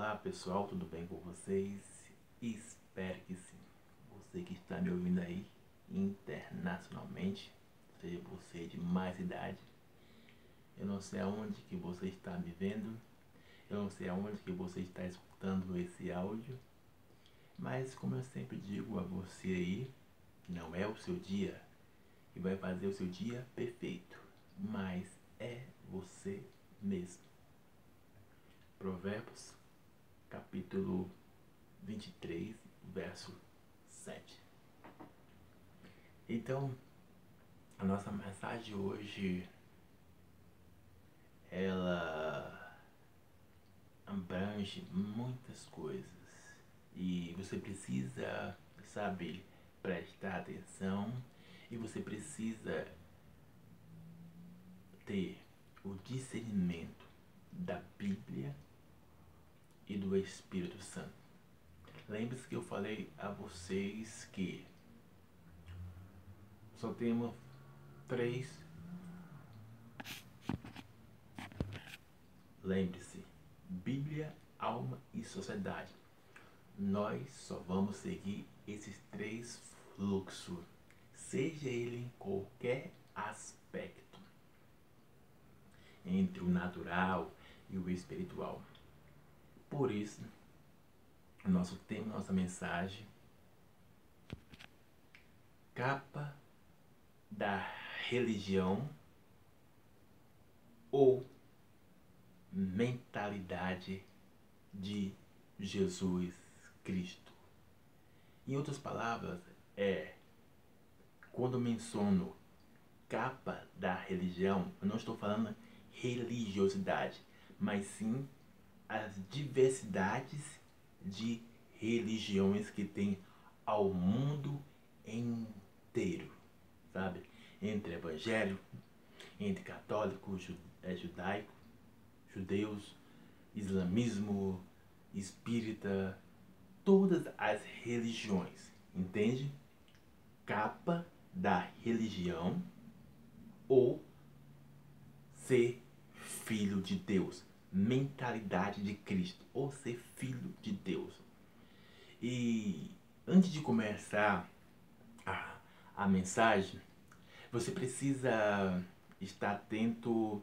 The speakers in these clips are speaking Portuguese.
Olá pessoal, tudo bem com vocês? Espero que sim. Você que está me ouvindo aí internacionalmente, seja você de mais idade, eu não sei aonde que você está me vendo, eu não sei aonde que você está escutando esse áudio, mas como eu sempre digo a você aí, não é o seu dia que vai fazer o seu dia perfeito, mas é você mesmo. Provérbios capítulo 23, verso 7. Então, a nossa mensagem hoje ela abrange muitas coisas e você precisa, sabe, prestar atenção e você precisa ter o discernimento da Bíblia e do Espírito Santo. Lembre-se que eu falei a vocês que só temos três. Lembre-se, Bíblia, alma e sociedade. Nós só vamos seguir esses três fluxos, seja ele em qualquer aspecto, entre o natural e o espiritual. Por isso, nosso tema, nossa mensagem, capa da religião ou mentalidade de Jesus Cristo. Em outras palavras, é quando menciono capa da religião, eu não estou falando religiosidade, mas sim as diversidades de religiões que tem ao mundo inteiro, sabe? Entre evangélico, entre católico, é, judaico, judeus, islamismo, espírita, todas as religiões, entende? Capa da religião ou ser filho de Deus mentalidade de Cristo, ou ser filho de Deus. E antes de começar a, a mensagem, você precisa estar atento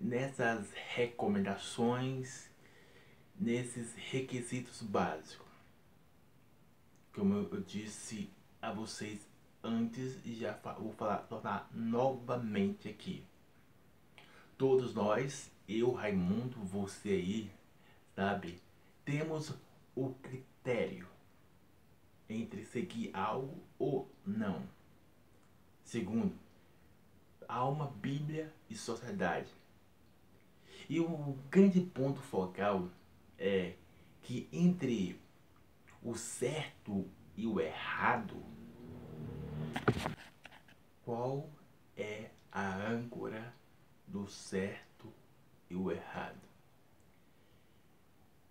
nessas recomendações, nesses requisitos básicos. Como eu disse a vocês antes e já vou falar, tornar novamente aqui. Todos nós eu, Raimundo, você aí, sabe? Temos o critério entre seguir algo ou não. Segundo, alma, Bíblia e sociedade. E o grande ponto focal é que entre o certo e o errado, qual é a âncora do certo e o errado.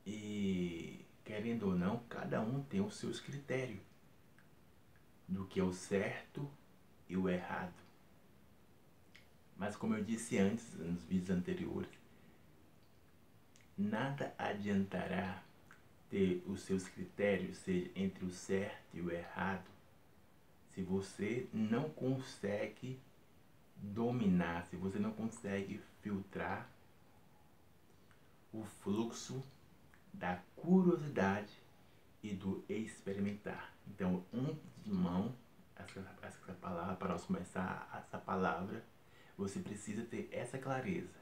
E, querendo ou não, cada um tem os seus critérios do que é o certo e o errado. Mas como eu disse antes, nos vídeos anteriores, nada adiantará ter os seus critérios seja entre o certo e o errado se você não consegue dominar, se você não consegue filtrar o fluxo da curiosidade e do experimentar. Então, antes de mão, essa, essa palavra, para nós começar essa palavra, você precisa ter essa clareza.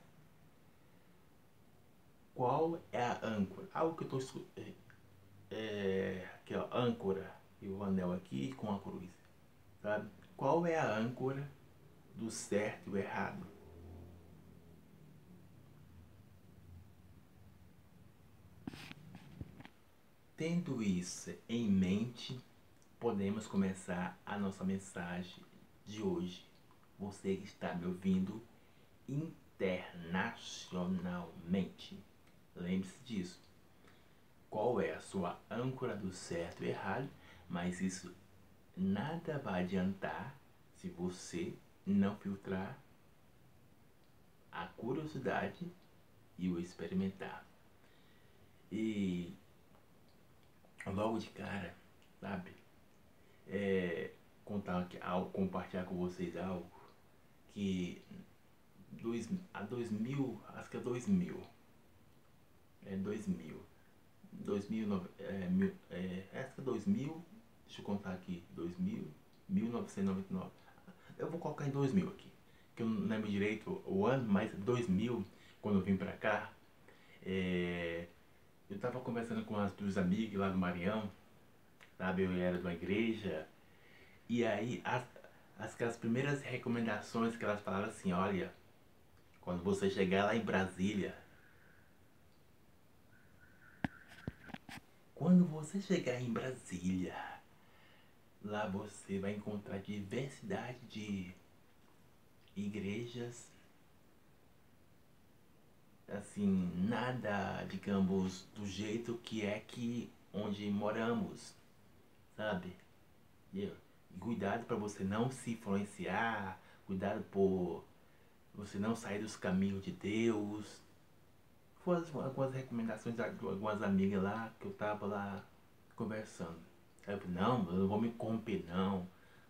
Qual é a âncora? Algo que eu estou. É, é, aqui, ó, âncora. E o anel aqui com a cruz. Sabe? Qual é a âncora do certo e o errado? Tendo isso em mente, podemos começar a nossa mensagem de hoje. Você que está me ouvindo internacionalmente. Lembre-se disso. Qual é a sua âncora do certo e errado? Mas isso nada vai adiantar se você não filtrar a curiosidade e o experimentar. E logo de cara, sabe? É, contar algo, compartilhar com vocês algo que dois, a 2000, acho que é 2000, é 2000, 2000, é, é, acho que é 2000, deixa eu contar aqui, 2000, 1999, eu vou colocar em 2000 aqui, que eu não lembro direito o ano, mas 2000, quando eu vim pra cá, é, eu tava conversando com as duas amigas lá do Marião, sabe, eu era de uma igreja, e aí as, as, as primeiras recomendações que elas falaram assim, olha, quando você chegar lá em Brasília, quando você chegar em Brasília, lá você vai encontrar diversidade de igrejas, assim, nada, digamos, do jeito que é que onde moramos, sabe? E cuidado para você não se influenciar, cuidado por você não sair dos caminhos de Deus. Foram algumas recomendações de algumas amigas lá que eu tava lá conversando. Eu falei, não, eu não vou me corromper não,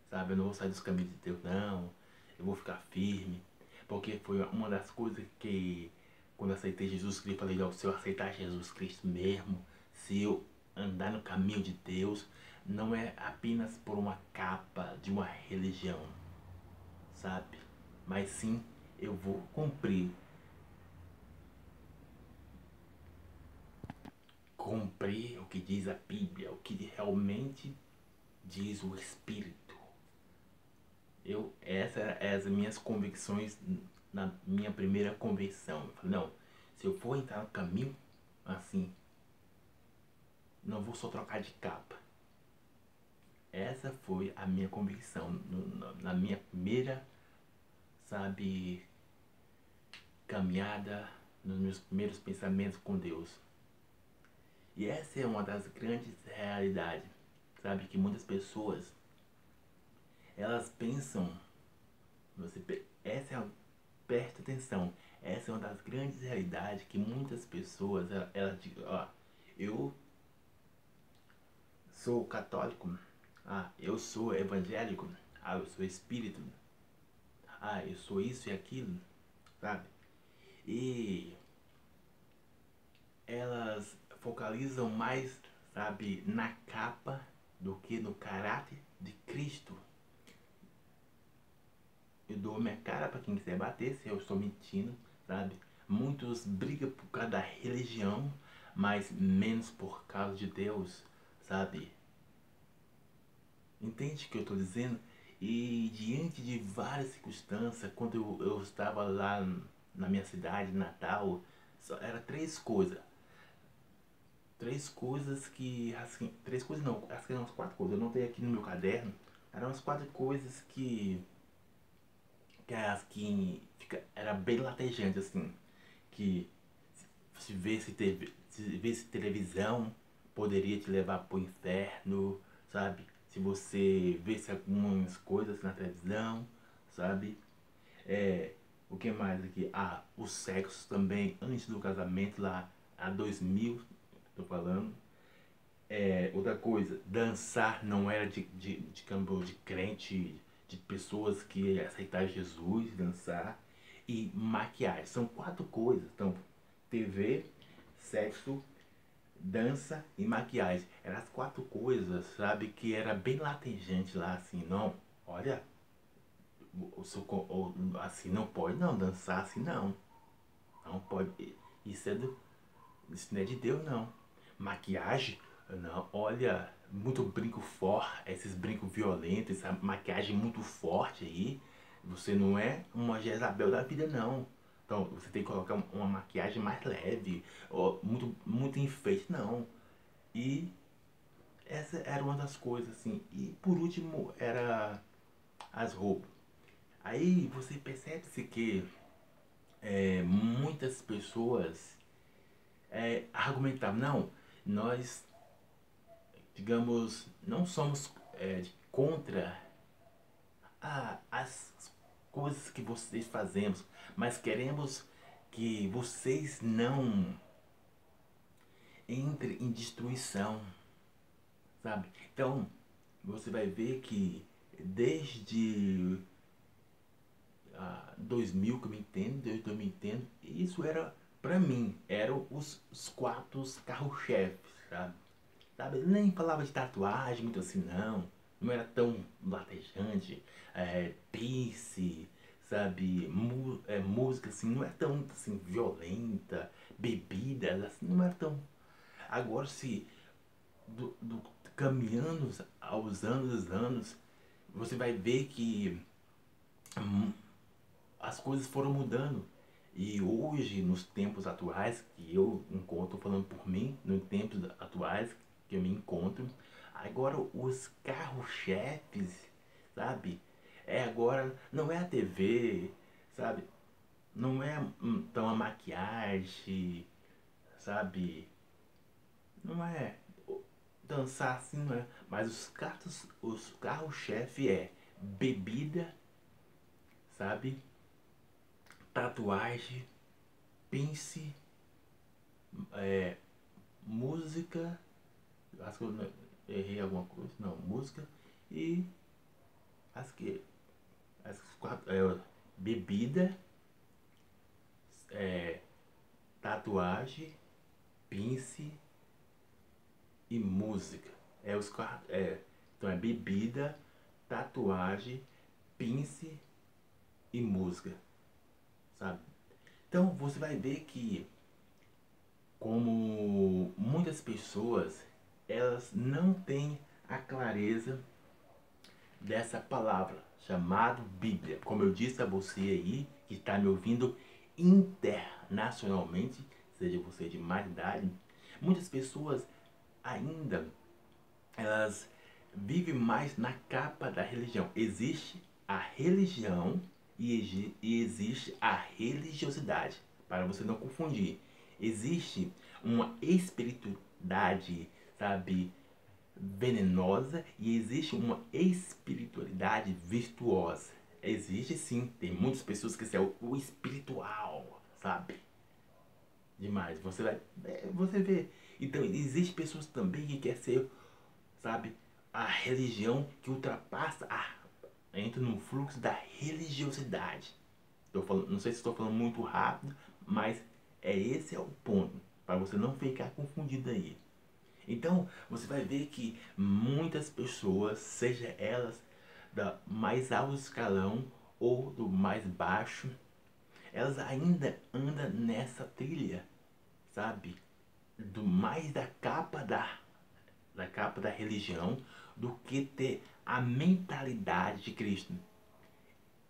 sabe? Eu não vou sair dos caminhos de Deus não, eu vou ficar firme. Porque foi uma das coisas que quando aceitei Jesus Cristo, falei, se eu aceitar Jesus Cristo mesmo, se eu andar no caminho de Deus, não é apenas por uma capa de uma religião, sabe? Mas sim eu vou cumprir. Cumprir o que diz a Bíblia, o que realmente diz o Espírito. Eu, essas eram as minhas convicções na minha primeira conversão. Eu falei, não, se eu for entrar no caminho assim, não vou só trocar de capa. Essa foi a minha convicção no, na minha primeira, sabe, caminhada, nos meus primeiros pensamentos com Deus. E essa é uma das grandes realidades, sabe, que muitas pessoas elas pensam, você, essa é, presta atenção, essa é uma das grandes realidades que muitas pessoas, elas, elas dizem, ó, eu sou católico, ah, eu sou evangélico, ah, eu sou espírito, ah, eu sou isso e aquilo, sabe? E elas focalizam mais, sabe, na capa do que no caráter de Cristo. Eu dou minha cara para quem quiser bater, se eu estou mentindo, sabe? Muitos brigam por causa da religião, mas menos por causa de Deus, sabe? Entende o que eu estou dizendo? E diante de várias circunstâncias, quando eu, eu estava lá na minha cidade, Natal, só era três coisas. Três coisas que, assim, três coisas não, acho que eram umas quatro coisas, eu não tenho aqui no meu caderno. Eram umas quatro coisas que, as, que fica, era bem latejante, assim, que se visse, TV, se visse televisão, poderia te levar pro inferno, sabe? Se você visse algumas coisas na televisão, sabe? É, o que mais aqui? Ah, o sexo também, antes do casamento, lá a 2000, tô falando. É, outra coisa, dançar não era de, de, de, de crente, de pessoas que aceitaram Jesus, dançar. E maquiagem, são quatro coisas. Então, TV, sexo, dança e maquiagem. Eram as quatro coisas, sabe, que era bem latejante lá, assim, não, olha, assim, não pode não, dançar assim não. Não pode. Isso é do. Isso não é de Deus não. Maquiagem, não, olha, muito brinco forte, esses brincos violentos, essa maquiagem muito forte aí. Você não é uma Jezabel da vida não. Então você tem que colocar uma maquiagem mais leve, muito, muito enfeite, não. E essa era uma das coisas, assim. E por último era as roupas. Aí você percebe-se que é, muitas pessoas é, argumentavam, não, nós, digamos, não somos é, contra a, as coisas que vocês fazemos, mas queremos que vocês não entre em destruição, sabe? Então, você vai ver que desde ah, 2000 que eu me entendo, desde que eu me entendo, isso era, pra mim, eram os, os quatro carro-chefes, sabe? Sabe? Nem falava de tatuagem muito assim, não. Não era tão latejante. É, sabe? Mu é, música assim, não é tão assim, violenta. Bebidas, assim, não é tão. Agora, se do, do, caminhando aos anos, anos, você vai ver que as coisas foram mudando. E hoje, nos tempos atuais, que eu encontro falando por mim, nos tempos atuais, que eu me encontro. Agora os carros-chefes, sabe? É agora, não é a TV, sabe? Não é então a maquiagem, sabe? Não é dançar assim, não é. Mas os carros, os carros-chefe é bebida, sabe? Tatuagem, pince, é, música acho que eu errei alguma coisa, não, música e acho que as quatro, é, bebida, é, tatuagem, pince e música. É os quatro, é, então é bebida, tatuagem, pince e música, sabe? Então você vai ver que como muitas pessoas elas não têm a clareza dessa palavra chamada Bíblia. Como eu disse a você aí, que está me ouvindo internacionalmente, seja você de mais idade, muitas pessoas ainda elas vivem mais na capa da religião. Existe a religião e existe a religiosidade, para você não confundir. Existe uma espiritualidade sabe, venenosa e existe uma espiritualidade virtuosa. Existe sim, tem muitas pessoas que são o espiritual, sabe? Demais. Você vai, é, você vê. Então, existe pessoas também que quer ser, sabe, a religião que ultrapassa a entra no fluxo da religiosidade. Tô falando, não sei se estou falando muito rápido, mas é esse é o ponto para você não ficar confundido aí. Então, você vai ver que muitas pessoas, seja elas da mais alto escalão ou do mais baixo, elas ainda andam nessa trilha, sabe? Do mais da capa da, da capa da religião do que ter a mentalidade de Cristo.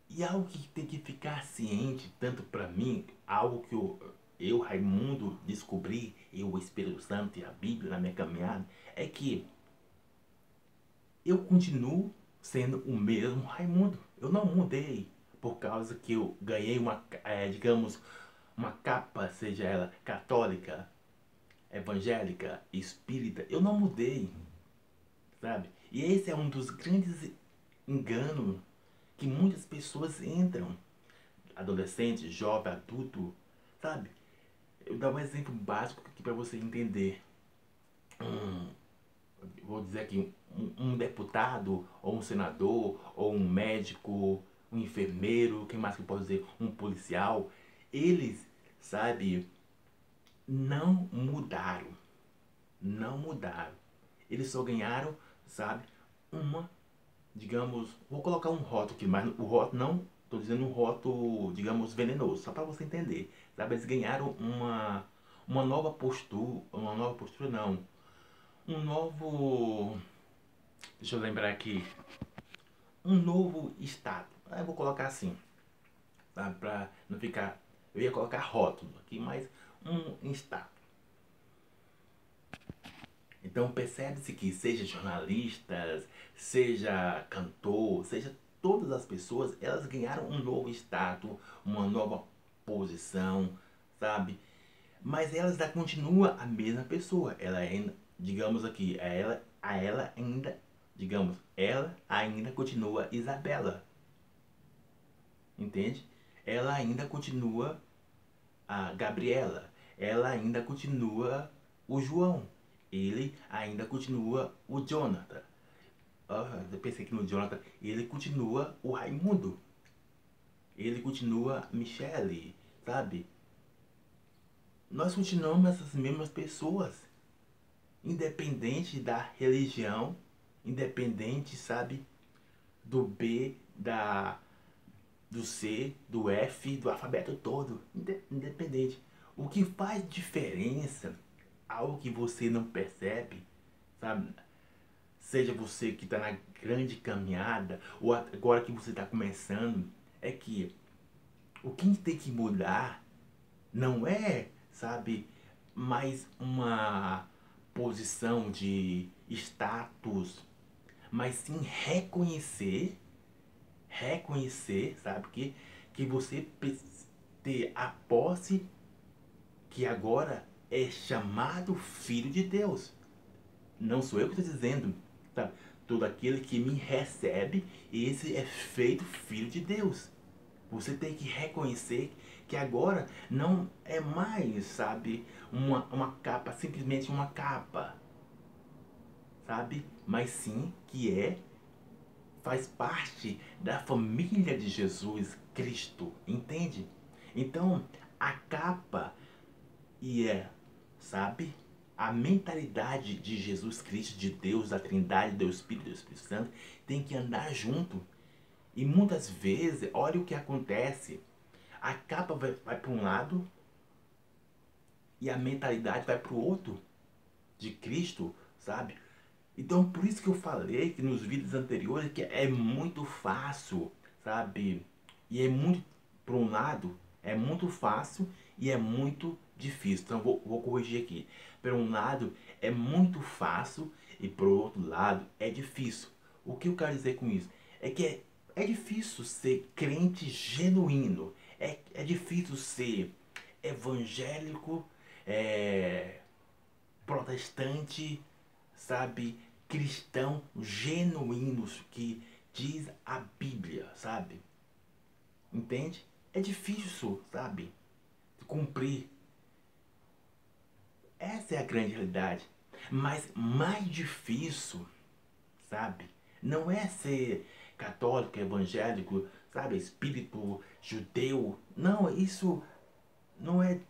E algo que tem que ficar ciente, tanto para mim, algo que eu eu, Raimundo, descobri, e o Espírito Santo e a Bíblia na minha caminhada, é que eu continuo sendo o mesmo Raimundo. Eu não mudei por causa que eu ganhei uma, é, digamos, uma capa, seja ela católica, evangélica, espírita. Eu não mudei, sabe? E esse é um dos grandes enganos que muitas pessoas entram, adolescente, jovem, adulto, sabe? Eu vou dar um exemplo básico aqui para você entender. Um, vou dizer aqui, um, um, deputado, ou um senador, ou um médico, um enfermeiro, quem mais que eu posso dizer? Um policial. Eles, sabe, não mudaram. Não mudaram. Eles só ganharam, sabe, uma, digamos, vou colocar um rótulo aqui, mas o rótulo não Estou dizendo um rótulo, digamos, venenoso, só para você entender. Sabe? Eles ganharam uma, uma nova postura, uma nova postura não, um novo, deixa eu lembrar aqui, um novo estado. Eu vou colocar assim, sabe? Para não ficar, eu ia colocar rótulo aqui, mas um estado. Então percebe-se que seja jornalistas, seja cantor, seja todas as pessoas, elas ganharam um novo status, uma nova posição, sabe? Mas elas ainda continua a mesma pessoa. Ela ainda, digamos aqui, a ela, a ela ainda, digamos, ela ainda continua Isabela. Entende? Ela ainda continua a Gabriela. Ela ainda continua o João. Ele ainda continua o Jonathan. Uh, eu pensei que no Jonathan ele continua o Raimundo. Ele continua Michele, sabe? Nós continuamos essas mesmas pessoas. Independente da religião, independente, sabe, do B, da do C, do F, do alfabeto todo, independente. O que faz diferença, algo que você não percebe, sabe? Seja você que está na grande caminhada ou agora que você está começando, é que o que tem que mudar não é, sabe, mais uma posição de status, mas sim reconhecer reconhecer, sabe, que, que você ter a posse que agora é chamado filho de Deus. Não sou eu que estou dizendo, sabe? Todo aquele que me recebe, esse é feito filho de Deus. Você tem que reconhecer que agora não é mais, sabe, uma, uma capa, simplesmente uma capa, sabe? Mas sim que é faz parte da família de Jesus Cristo, entende? Então, a capa e é, sabe, a mentalidade de Jesus Cristo, de Deus, da Trindade, do Espírito do Espírito Santo, tem que andar junto. E muitas vezes, olha o que acontece. A capa vai, vai para um lado e a mentalidade vai para o outro de Cristo, sabe? Então, por isso que eu falei que nos vídeos anteriores que é muito fácil, sabe? E é muito, por um lado, é muito fácil e é muito difícil. Então, vou, vou corrigir aqui. Por um lado, é muito fácil e por outro lado, é difícil. O que eu quero dizer com isso? É que é, é difícil ser crente genuíno. É, é difícil ser evangélico, é, protestante, sabe? cristão genuínos que diz a Bíblia, sabe? Entende? É difícil, sabe? Cumprir. Essa é a grande realidade. Mas mais difícil, sabe? Não é ser católico, evangélico, sabe? Espírito judeu. Não, isso não é.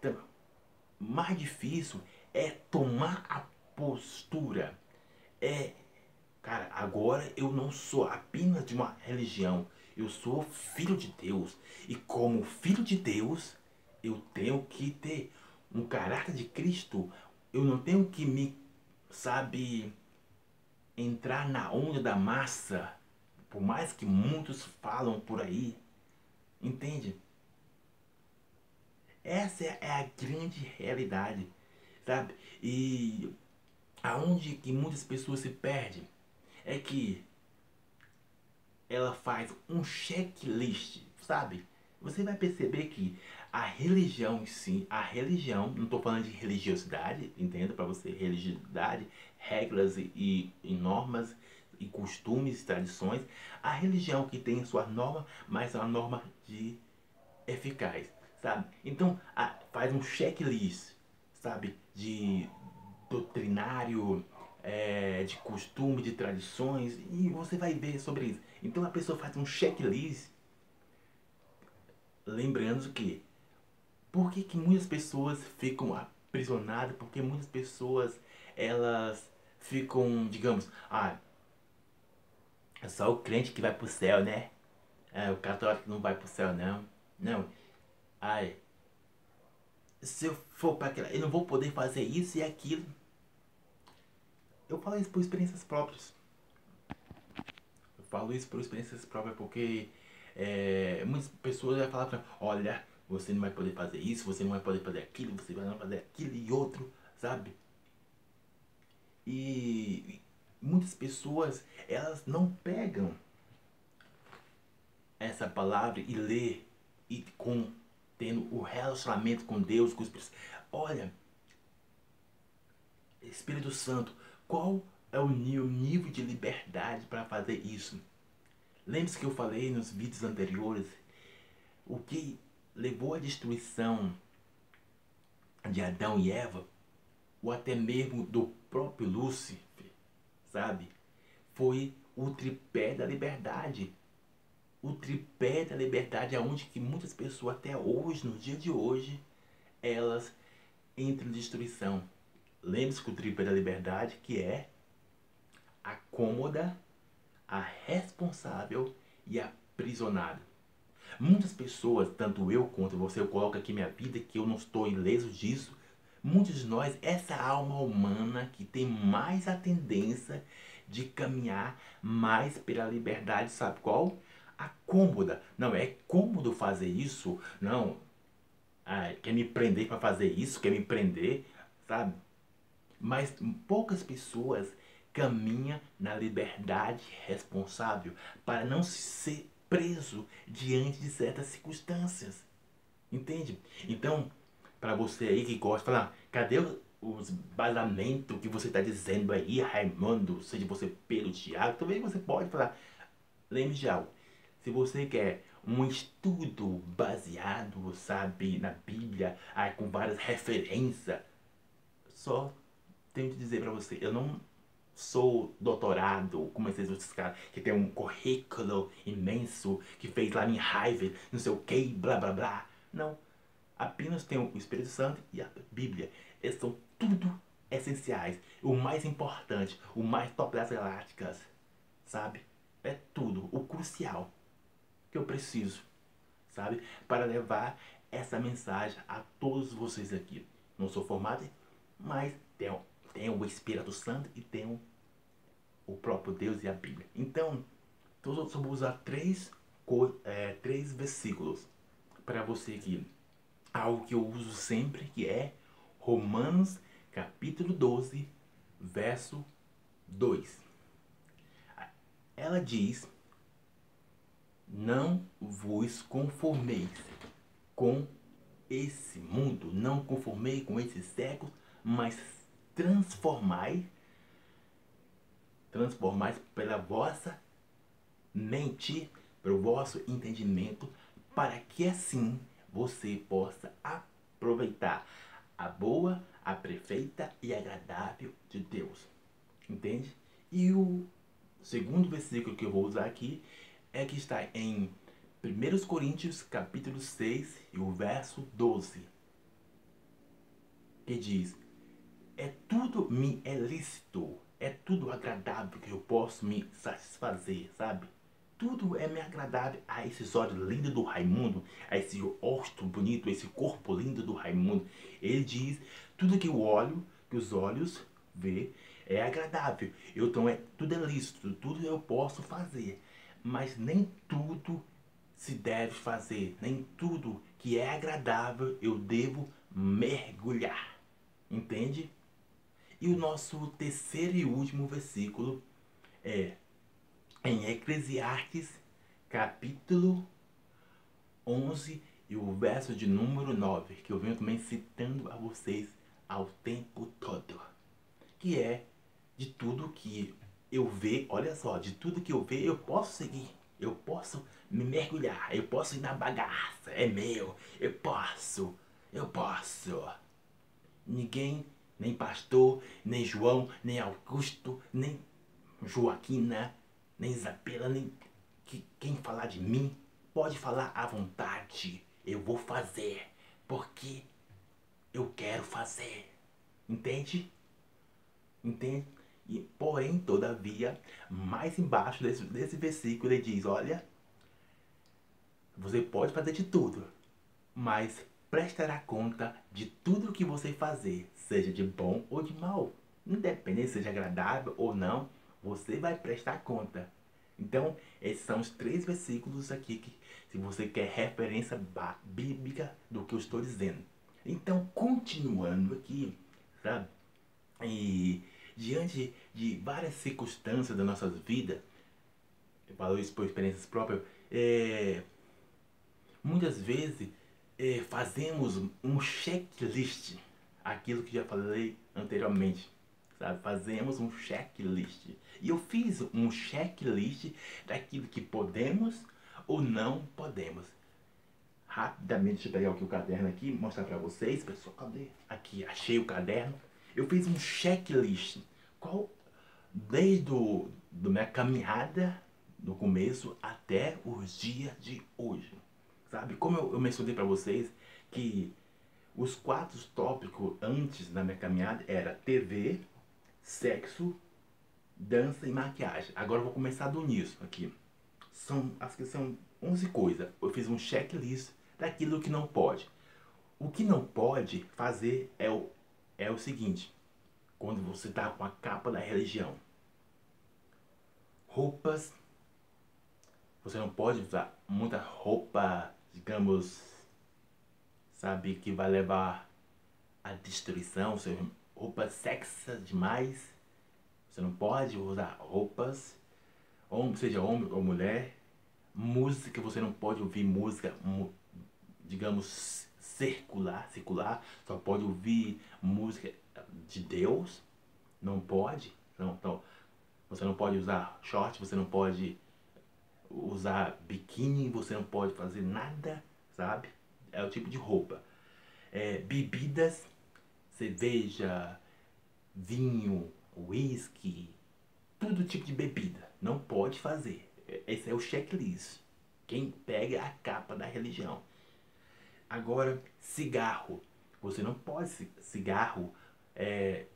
Mais difícil é tomar a postura é, cara, agora eu não sou apenas de uma religião, eu sou filho de Deus. E como filho de Deus, eu tenho que ter um caráter de Cristo. Eu não tenho que me, sabe, entrar na onda da massa, por mais que muitos falam por aí. Entende? Essa é a grande realidade, sabe? E aonde que muitas pessoas se perdem é que ela faz um checklist, sabe? Você vai perceber que a religião em si, a religião, não estou falando de religiosidade, entenda para você, religiosidade, regras e, e, normas e costumes, tradições, a religião que tem sua norma, mas uma norma de eficaz, sabe? Então, a, faz um checklist, sabe? De doutrinário, é, de costume, de tradições, e você vai ver sobre isso. Então a pessoa faz um checklist, lembrando que por que, que muitas pessoas ficam aprisionadas, porque muitas pessoas elas ficam, digamos, ah, é só o crente que vai pro céu, né? É, o católico não vai pro céu, não. Não. Ai, se eu for para aquela, eu não vou poder fazer isso e aquilo. Eu falo isso por experiências próprias. Eu falo isso por experiências próprias porque é, muitas pessoas já falam olha, você não vai poder fazer isso, você não vai poder fazer aquilo, você vai fazer aquilo e outro, sabe? E muitas pessoas, elas não pegam essa palavra e lê e com tendo o relacionamento com Deus, com os Olha, Espírito Santo, qual é o nível de liberdade para fazer isso? Lembre-se que eu falei nos vídeos anteriores o que levou à destruição de Adão e Eva ou até mesmo do próprio Lúcifer, sabe? Foi o tripé da liberdade. O tripé da liberdade é onde que muitas pessoas até hoje, no dia de hoje, elas entram em destruição. Lembre-se que o tripé da liberdade que é a cômoda, a responsável e a aprisionada. Muitas pessoas, tanto eu quanto você, eu coloco aqui minha vida que eu não estou ileso disso. Muitos de nós, essa alma humana que tem mais a tendência de caminhar mais pela liberdade, sabe qual? A cômoda. Não, é cômodo fazer isso. Não, ah, quer me prender para fazer isso, quer me prender, sabe? Mas poucas pessoas caminham na liberdade responsável para não ser preso diante de certas circunstâncias. Entende? Então, para você aí que gosta falar, cadê os basamento que você está dizendo aí, Raimundo, seja você pelo Tiago, também você pode falar, lembre de algo. Se você quer um estudo baseado, sabe, na Bíblia, aí, com várias referências, só tenho que dizer para você, eu não sou doutorado, como esses outros caras que tem um currículo imenso, que fez lá em Harvard, não sei o que, blá blá blá. Não. Apenas tem o Espírito Santo e a Bíblia. Eles são tudo essenciais. O mais importante, o mais top das galácticas. Sabe? É tudo. O crucial que eu preciso. Sabe? Para levar essa mensagem a todos vocês aqui. Não sou formado, mas tenho, tenho o Espírito Santo e tenho o próprio Deus e a Bíblia. Então, eu só vou usar três, é, três versículos para você aqui. Algo que eu uso sempre, que é Romanos capítulo 12, verso 2. Ela diz: Não vos conformeis com esse mundo, não conformei com esse século, mas transformai transformais pela vossa mente, pelo vosso entendimento, para que assim você possa aproveitar a boa, a perfeita e agradável de Deus. Entende? E o segundo versículo que eu vou usar aqui é que está em 1 Coríntios capítulo 6 e o verso 12. Que diz, é tudo me é lícito, é tudo agradável que eu posso me satisfazer, sabe? Tudo é me agradável a esses olhos lindos do Raimundo, a esse rosto bonito, esse corpo lindo do Raimundo. Ele diz, tudo que o olho, que os olhos vê, é agradável. Então é tudo é lícito, tudo eu posso fazer. Mas nem tudo se deve fazer, nem tudo que é agradável eu devo mergulhar. Entende? E o nosso terceiro e último versículo é em Eclesiastes, capítulo 11 e o verso de número 9, que eu venho também citando a vocês ao tempo todo. Que é de tudo que eu ver, olha só, de tudo que eu ver eu posso seguir. Eu posso me mergulhar, eu posso ir na bagaça, é meu, eu posso, eu posso. Ninguém nem pastor, nem João, nem Augusto, nem Joaquina, nem Isabela, nem que, quem falar de mim, pode falar à vontade. Eu vou fazer, porque eu quero fazer. Entende? Entende? E, porém, todavia, mais embaixo desse, desse versículo ele diz, olha, você pode fazer de tudo, mas prestará conta de tudo o que você fazer, seja de bom ou de mal. Independente seja agradável ou não, você vai prestar conta. Então, esses são os três versículos aqui que, se você quer referência bíblica do que eu estou dizendo. Então, continuando aqui, sabe? E diante de várias circunstâncias das nossas vidas, eu falo isso por experiências próprias, é, muitas vezes é, fazemos um checklist, aquilo que já falei anteriormente, sabe? Fazemos um checklist. E eu fiz um checklist daquilo que podemos ou não podemos. Rapidamente, deixa eu pegar aqui o caderno aqui, mostrar para vocês, pessoal, cadê? Aqui, achei o caderno. eu fiz um checklist. Qual, desde do, do minha caminhada no começo até os dias de hoje. Sabe? Como eu, eu mencionei para vocês que os quatro tópicos antes da minha caminhada era TV, sexo, dança e maquiagem. Agora eu vou começar do início aqui. São, acho que são 11 coisas. Eu fiz um checklist daquilo que não pode. O que não pode fazer é o, é o seguinte. Quando você está com a capa da religião. Roupas. Você não pode usar muita roupa, digamos, sabe, que vai levar à destruição, seja, roupas sexas demais. Você não pode usar roupas, ou seja homem ou mulher. Música, você não pode ouvir música, digamos, circular, circular. Só pode ouvir música de Deus. Não pode. Não, então, você não pode usar short, você não pode usar biquíni, você não pode fazer nada, sabe? é o tipo de roupa. É, bebidas, cerveja, vinho, whisky, tudo tipo de bebida. Não pode fazer. Esse é o checklist. Quem pega a capa da religião. Agora, cigarro. Você não pode cigarro, é,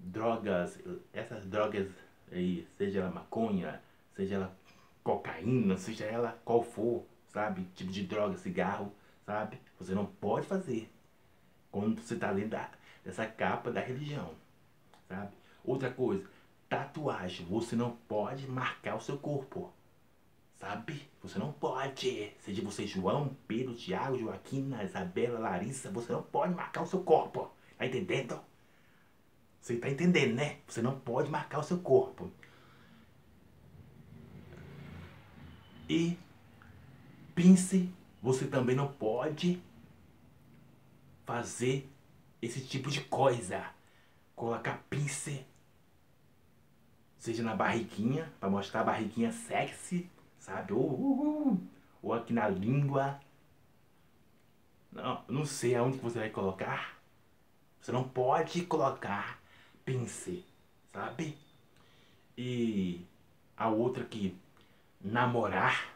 drogas, essas drogas aí, seja ela maconha, seja ela cocaína, seja ela qual for, sabe? Tipo de droga, cigarro sabe? Você não pode fazer quando você está dentro da, dessa capa da religião, sabe? Outra coisa, tatuagem. Você não pode marcar o seu corpo, sabe? Você não pode. Seja você João, Pedro, Tiago, Joaquina, Isabela, Larissa, você não pode marcar o seu corpo. Tá entendendo? Você tá entendendo, né? Você não pode marcar o seu corpo. E pince você também não pode fazer esse tipo de coisa. Colocar pince, seja na barriguinha, para mostrar a barriguinha sexy, sabe? Ou, uh, uh, ou aqui na língua. Não, não sei aonde que você vai colocar. Você não pode colocar pince, sabe? E a outra aqui, namorar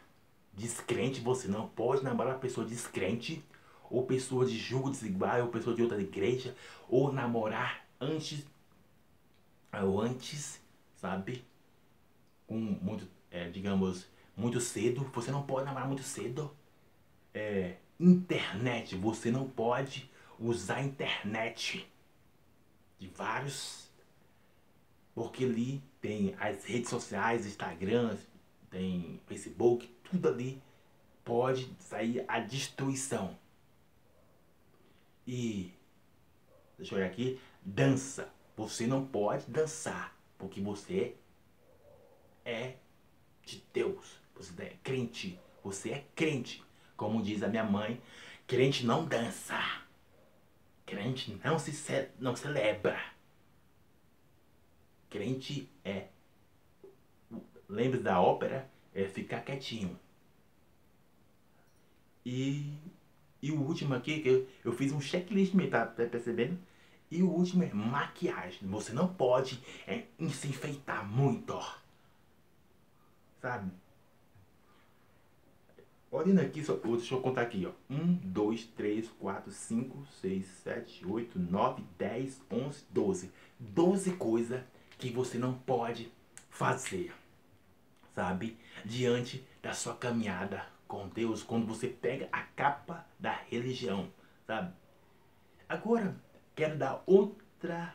descrente, você não pode namorar pessoa descrente, ou pessoa de julgo desigual, ou pessoa de outra igreja, ou namorar antes, ou antes, sabe? Com muito, é, digamos, muito cedo. Você não pode namorar muito cedo. É, internet, você não pode usar internet de vários. Porque ali tem as redes sociais, Instagram, tem Facebook, tudo ali pode sair a destruição. E deixa eu olhar aqui, dança. Você não pode dançar, porque você é de Deus. Você é crente. Você é crente. Como diz a minha mãe, crente não dança. Crente não se não celebra. Crente é lembre da ópera é ficar quietinho. E, e o último aqui, que eu, eu fiz um checklist, tá, tá percebendo? E o último é maquiagem. Você não pode é, se enfeitar muito, ó. Sabe? Olhando aqui, só, deixa eu contar aqui, ó. 1, 2, 3, 4, 5, 6, 7, 8, 9, 10, 11, 12. 12 coisas que você não pode fazer sabe? Diante da sua caminhada com Deus, quando você pega a capa da religião, sabe? Agora, quero dar outra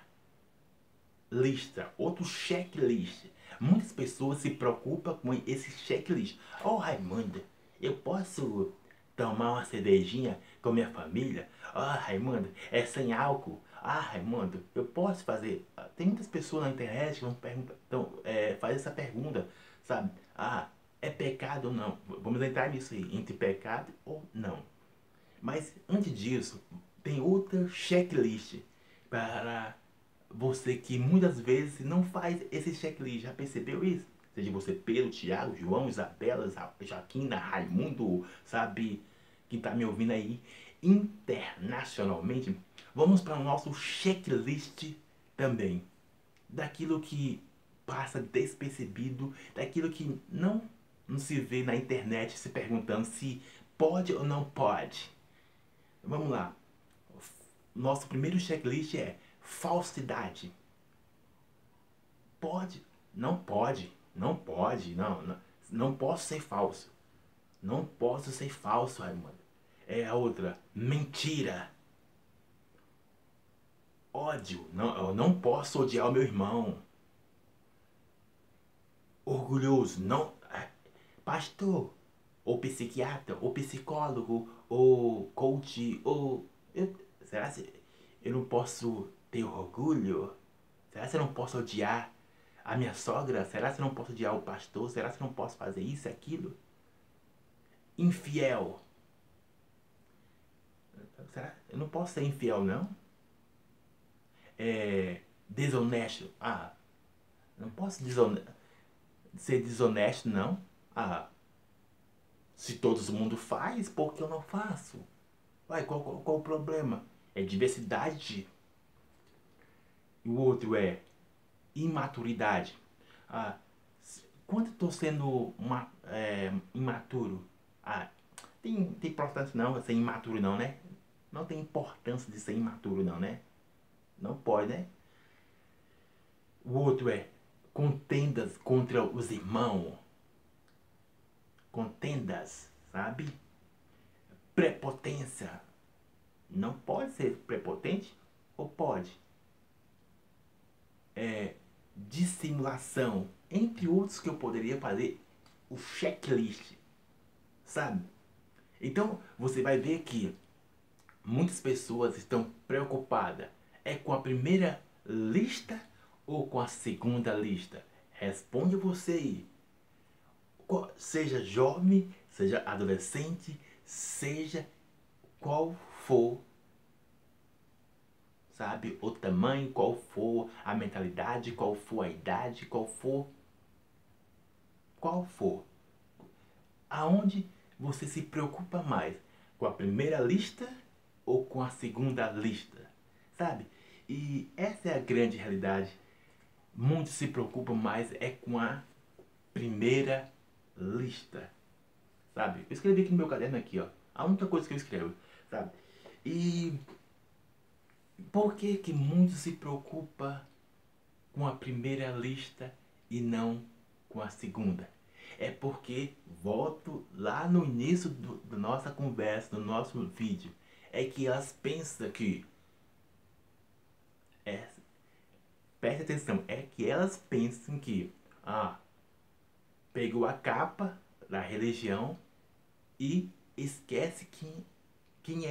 lista, outro checklist. Muitas pessoas se preocupam com esse checklist. Oh, Raimunda, eu posso tomar uma cervejinha com minha família? Ah, oh, Raimundo, é sem álcool. Ah, Raimundo, eu posso fazer. Tem muitas pessoas na internet que vão perguntar, então, é, faz essa pergunta sabe? Ah, é pecado ou não? Vamos entrar nisso aí, entre pecado ou não. Mas antes disso, tem outra checklist para você que muitas vezes não faz esse checklist. Já percebeu isso? Seja você Pedro, Tiago, João, Isabela, Joaquina, Raimundo, sabe? Quem tá me ouvindo aí. internacionalmente, vamos para o nosso checklist também. Daquilo que passa despercebido, daquilo que não, não se vê na internet se perguntando se pode ou não pode. Vamos lá. Nosso primeiro checklist é falsidade. Pode? Não pode. Não pode. Não, não, não posso ser falso. Não posso ser falso, Raimundo. É a outra. Mentira. Ódio. Não, eu não posso odiar o meu irmão. Orgulhoso. Não. Pastor. Ou psiquiatra. Ou psicólogo. Ou coach. Ou. Eu, será que eu não posso ter orgulho? Será que eu não posso odiar a minha sogra? Será que eu não posso odiar o pastor? Será que eu não posso fazer isso e aquilo? Infiel. Será? Eu não posso ser infiel, não? É, desonesto. Ah, não posso ser desonesto, não? Ah, se todo mundo faz, por que eu não faço? Vai, qual, qual, qual o problema? É diversidade. E o outro é imaturidade. Ah, quando estou sendo uma, é, imaturo, ah, tem, tem importância não ser imaturo não, né? Não tem importância de ser imaturo não, né? Não pode, né? O outro é contendas contra os irmãos. Contendas, sabe? Prepotência. Não pode ser prepotente ou pode? É, dissimulação, entre outros que eu poderia fazer o checklist, sabe? Então você vai ver que muitas pessoas estão preocupadas é com a primeira lista ou com a segunda lista? Responde você aí. Seja jovem, seja adolescente, seja qual for, sabe, o tamanho, qual for a mentalidade, qual for a idade, qual for, qual for. Aonde você se preocupa mais? Com a primeira lista ou com a segunda lista? Sabe? E essa é a grande realidade. Muitos se preocupam mais é com a primeira lista. Sabe? Eu escrevi aqui no meu caderno aqui, ó. A única coisa que eu escrevo, sabe? E por que que muitos se preocupam com a primeira lista e não com a segunda? É porque, volto lá no início do, da nossa conversa, do nosso vídeo, é que elas pensam que é, preste atenção, é que elas pensam que ah, pegou a capa da religião e esquece quem, quem é